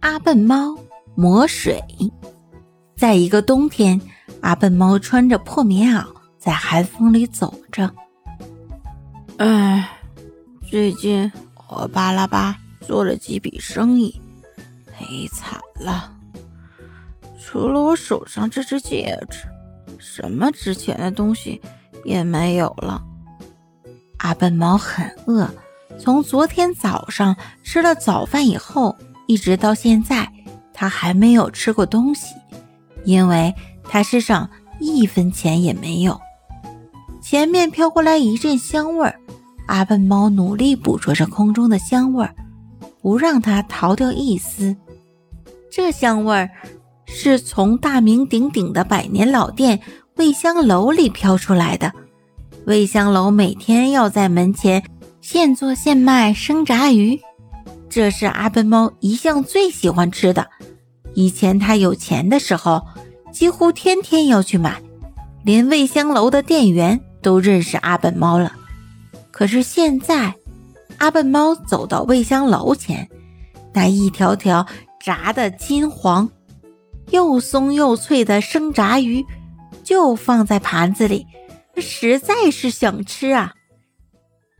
阿笨猫魔水。在一个冬天，阿笨猫穿着破棉袄，在寒风里走着。唉，最近我巴拉巴做了几笔生意，赔惨了。除了我手上这只戒指，什么值钱的东西也没有了。阿笨猫很饿，从昨天早上吃了早饭以后，一直到现在，他还没有吃过东西，因为他身上一分钱也没有。前面飘过来一阵香味儿，阿笨猫努力捕捉着空中的香味儿，不让它逃掉一丝。这香味儿。是从大名鼎鼎的百年老店味香楼里飘出来的。味香楼每天要在门前现做现卖生炸鱼，这是阿笨猫一向最喜欢吃的。以前他有钱的时候，几乎天天要去买，连味香楼的店员都认识阿笨猫了。可是现在，阿笨猫走到味香楼前，那一条条炸的金黄。又松又脆的生炸鱼就放在盘子里，实在是想吃啊！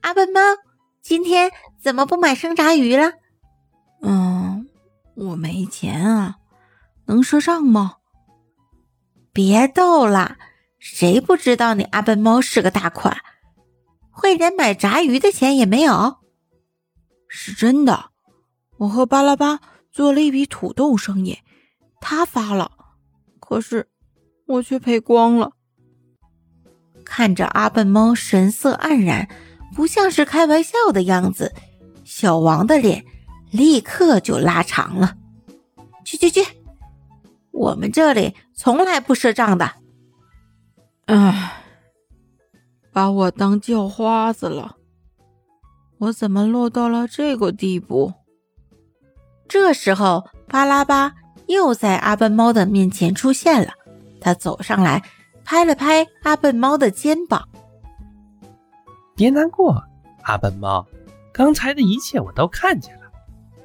阿笨猫，今天怎么不买生炸鱼了？嗯，我没钱啊，能赊账吗？别逗了，谁不知道你阿笨猫是个大款，会连买炸鱼的钱也没有？是真的，我和巴拉巴做了一笔土豆生意。他发了，可是我却赔光了。看着阿笨猫神色黯然，不像是开玩笑的样子，小王的脸立刻就拉长了。去去去，我们这里从来不赊账的。唉，把我当叫花子了，我怎么落到了这个地步？这时候，巴拉巴。又在阿笨猫的面前出现了，他走上来，拍了拍阿笨猫的肩膀：“别难过，阿笨猫，刚才的一切我都看见了。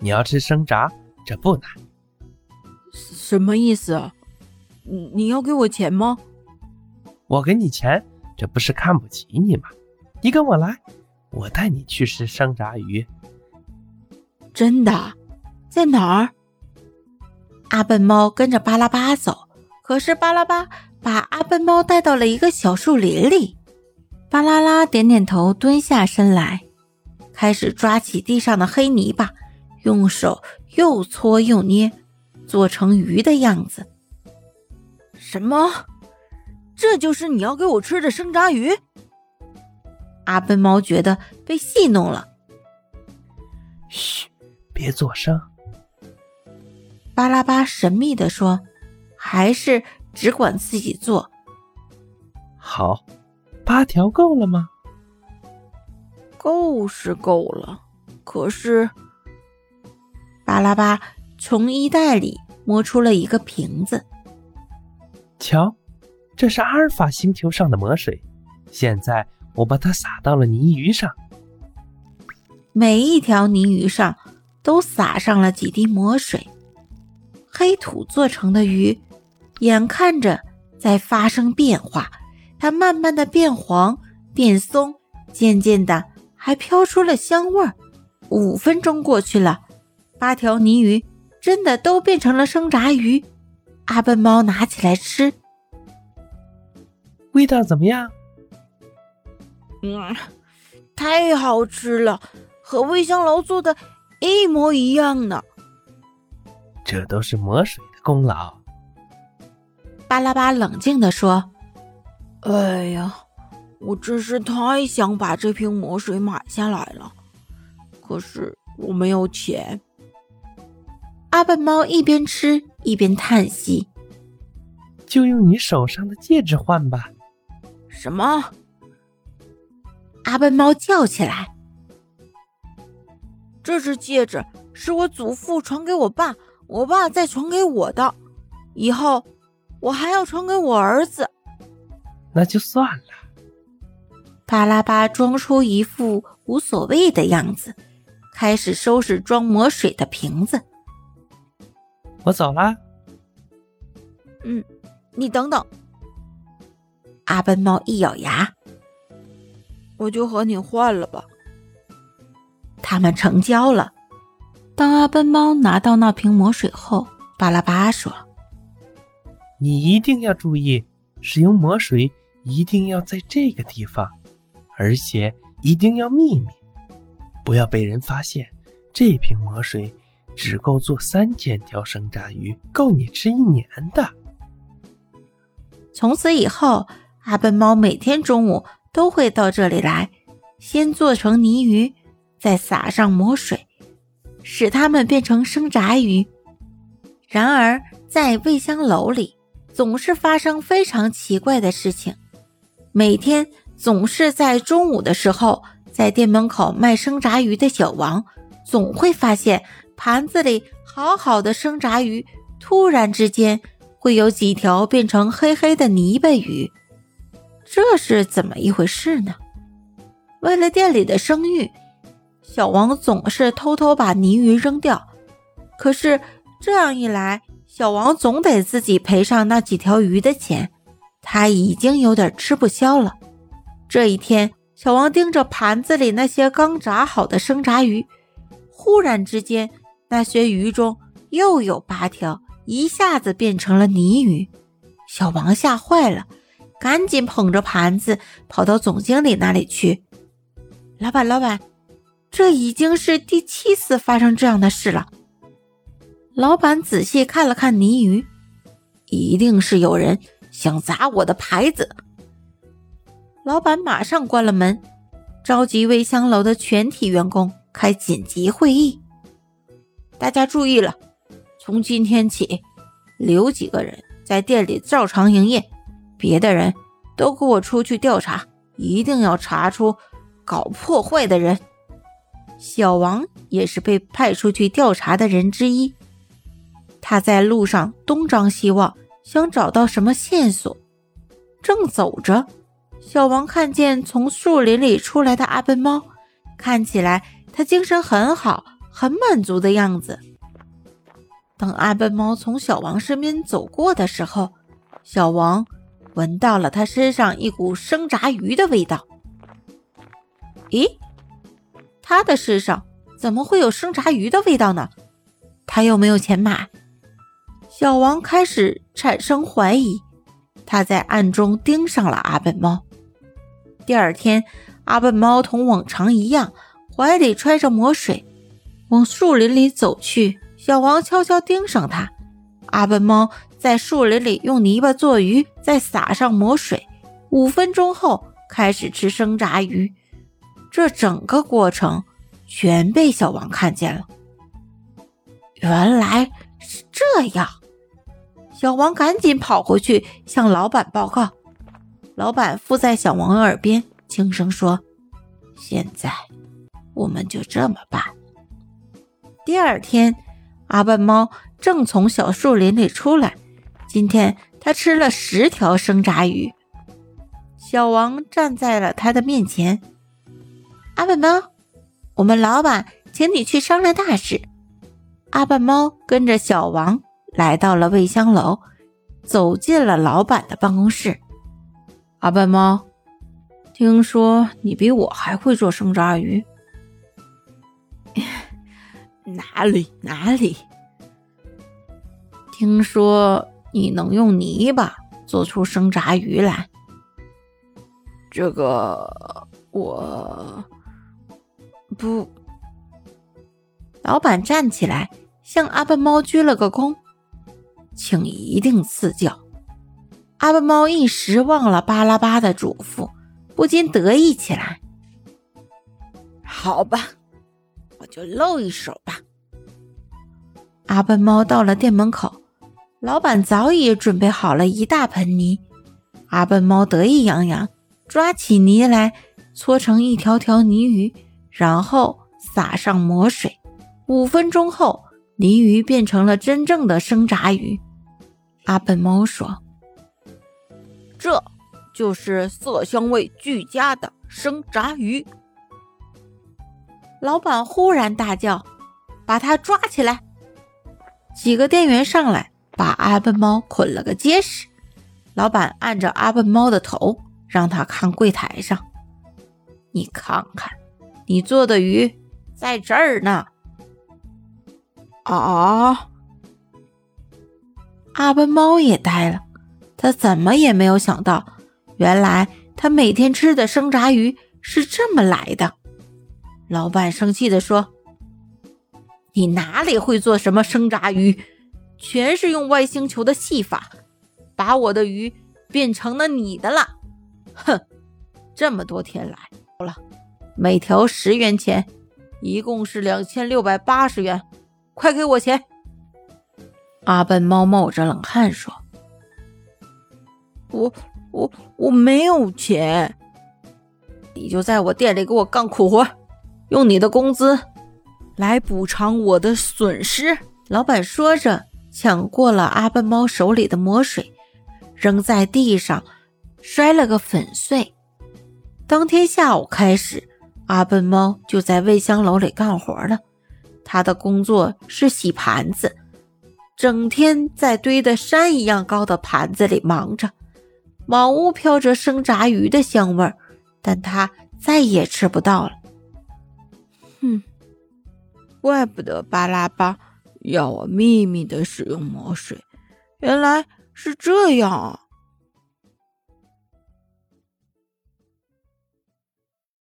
你要吃生炸，这不难。什么意思？你你要给我钱吗？我给你钱，这不是看不起你吗？你跟我来，我带你去吃生炸鱼。真的？在哪儿？”阿笨猫跟着巴拉巴走，可是巴拉巴把阿笨猫带到了一个小树林里。巴拉拉点点头，蹲下身来，开始抓起地上的黑泥巴，用手又搓又捏，做成鱼的样子。什么？这就是你要给我吃的生炸鱼？阿笨猫觉得被戏弄了。嘘，别作声。巴拉巴神秘地说：“还是只管自己做。”好，八条够了吗？够是够了，可是……巴拉巴从衣袋里摸出了一个瓶子。瞧，这是阿尔法星球上的魔水，现在我把它撒到了泥鱼上。每一条泥鱼上都撒上了几滴魔水。黑土做成的鱼，眼看着在发生变化，它慢慢的变黄、变松，渐渐的还飘出了香味儿。五分钟过去了，八条泥鱼真的都变成了生炸鱼。阿笨猫拿起来吃，味道怎么样？嗯，太好吃了，和味香楼做的一模一样呢。这都是魔水的功劳。巴拉巴冷静地说：“哎呀，我真是太想把这瓶魔水买下来了，可是我没有钱。”阿笨猫一边吃一边叹息：“就用你手上的戒指换吧。”什么？阿笨猫叫起来：“这只戒指是我祖父传给我爸。”我爸再传给我的，以后我还要传给我儿子。那就算了。巴拉巴装出一副无所谓的样子，开始收拾装魔水的瓶子。我走啦。嗯，你等等。阿笨猫一咬牙，我就和你换了吧。他们成交了。当阿笨猫拿到那瓶魔水后，巴拉巴说：“你一定要注意，使用魔水一定要在这个地方，而且一定要秘密，不要被人发现。这瓶魔水只够做三千条生炸鱼，够你吃一年的。”从此以后，阿笨猫每天中午都会到这里来，先做成泥鱼，再撒上魔水。使它们变成生炸鱼。然而，在味香楼里，总是发生非常奇怪的事情。每天总是在中午的时候，在店门口卖生炸鱼的小王，总会发现盘子里好好的生炸鱼，突然之间会有几条变成黑黑的泥巴鱼。这是怎么一回事呢？为了店里的声誉。小王总是偷偷把泥鱼扔掉，可是这样一来，小王总得自己赔上那几条鱼的钱，他已经有点吃不消了。这一天，小王盯着盘子里那些刚炸好的生炸鱼，忽然之间，那些鱼中又有八条一下子变成了泥鱼。小王吓坏了，赶紧捧着盘子跑到总经理那里去：“老板，老板。”这已经是第七次发生这样的事了。老板仔细看了看泥鱼，一定是有人想砸我的牌子。老板马上关了门，召集味香楼的全体员工开紧急会议。大家注意了，从今天起，留几个人在店里照常营业，别的人都给我出去调查，一定要查出搞破坏的人。小王也是被派出去调查的人之一。他在路上东张西望，想找到什么线索。正走着，小王看见从树林里出来的阿笨猫，看起来他精神很好，很满足的样子。等阿笨猫从小王身边走过的时候，小王闻到了他身上一股生炸鱼的味道。咦？他的身上怎么会有生炸鱼的味道呢？他又没有钱买。小王开始产生怀疑，他在暗中盯上了阿笨猫。第二天，阿笨猫同往常一样，怀里揣着魔水，往树林里走去。小王悄悄盯上他。阿笨猫在树林里用泥巴做鱼，再撒上魔水。五分钟后，开始吃生炸鱼。这整个过程全被小王看见了。原来是这样，小王赶紧跑回去向老板报告。老板附在小王耳边轻声说：“现在我们就这么办。”第二天，阿笨猫正从小树林里出来。今天他吃了十条生炸鱼。小王站在了他的面前。阿笨猫，我们老板请你去商量大事。阿笨猫跟着小王来到了味香楼，走进了老板的办公室。阿笨猫，听说你比我还会做生炸鱼？哪里哪里？听说你能用泥巴做出生炸鱼来？这个我。不，老板站起来向阿笨猫鞠了个躬，请一定赐教。阿笨猫一时忘了巴拉巴的嘱咐，不禁得意起来。好吧，我就露一手吧。阿笨猫到了店门口，老板早已准备好了一大盆泥。阿笨猫得意洋洋，抓起泥来，搓成一条条泥鱼。然后撒上魔水，五分钟后，泥鱼变成了真正的生炸鱼。阿笨猫说：“这就是色香味俱佳的生炸鱼。”老板忽然大叫：“把他抓起来！”几个店员上来把阿笨猫捆了个结实。老板按着阿笨猫的头，让他看柜台上。你看看，你做的鱼在这儿呢。啊！阿笨猫也呆了，他怎么也没有想到，原来他每天吃的生炸鱼是这么来的。老板生气地说：“你哪里会做什么生炸鱼？全是用外星球的戏法，把我的鱼变成了你的了。哼，这么多天来，了，每条十元钱，一共是两千六百八十元，快给我钱！”阿笨猫冒着冷汗说：“我我我没有钱，你就在我店里给我干苦活，用你的工资来补偿我的损失。”老板说着，抢过了阿笨猫手里的魔水，扔在地上，摔了个粉碎。当天下午开始，阿笨猫就在味香楼里干活了。他的工作是洗盘子。整天在堆得山一样高的盘子里忙着，满屋飘着生炸鱼的香味儿，但他再也吃不到了。怪不得巴拉巴要我秘密的使用魔水，原来是这样啊！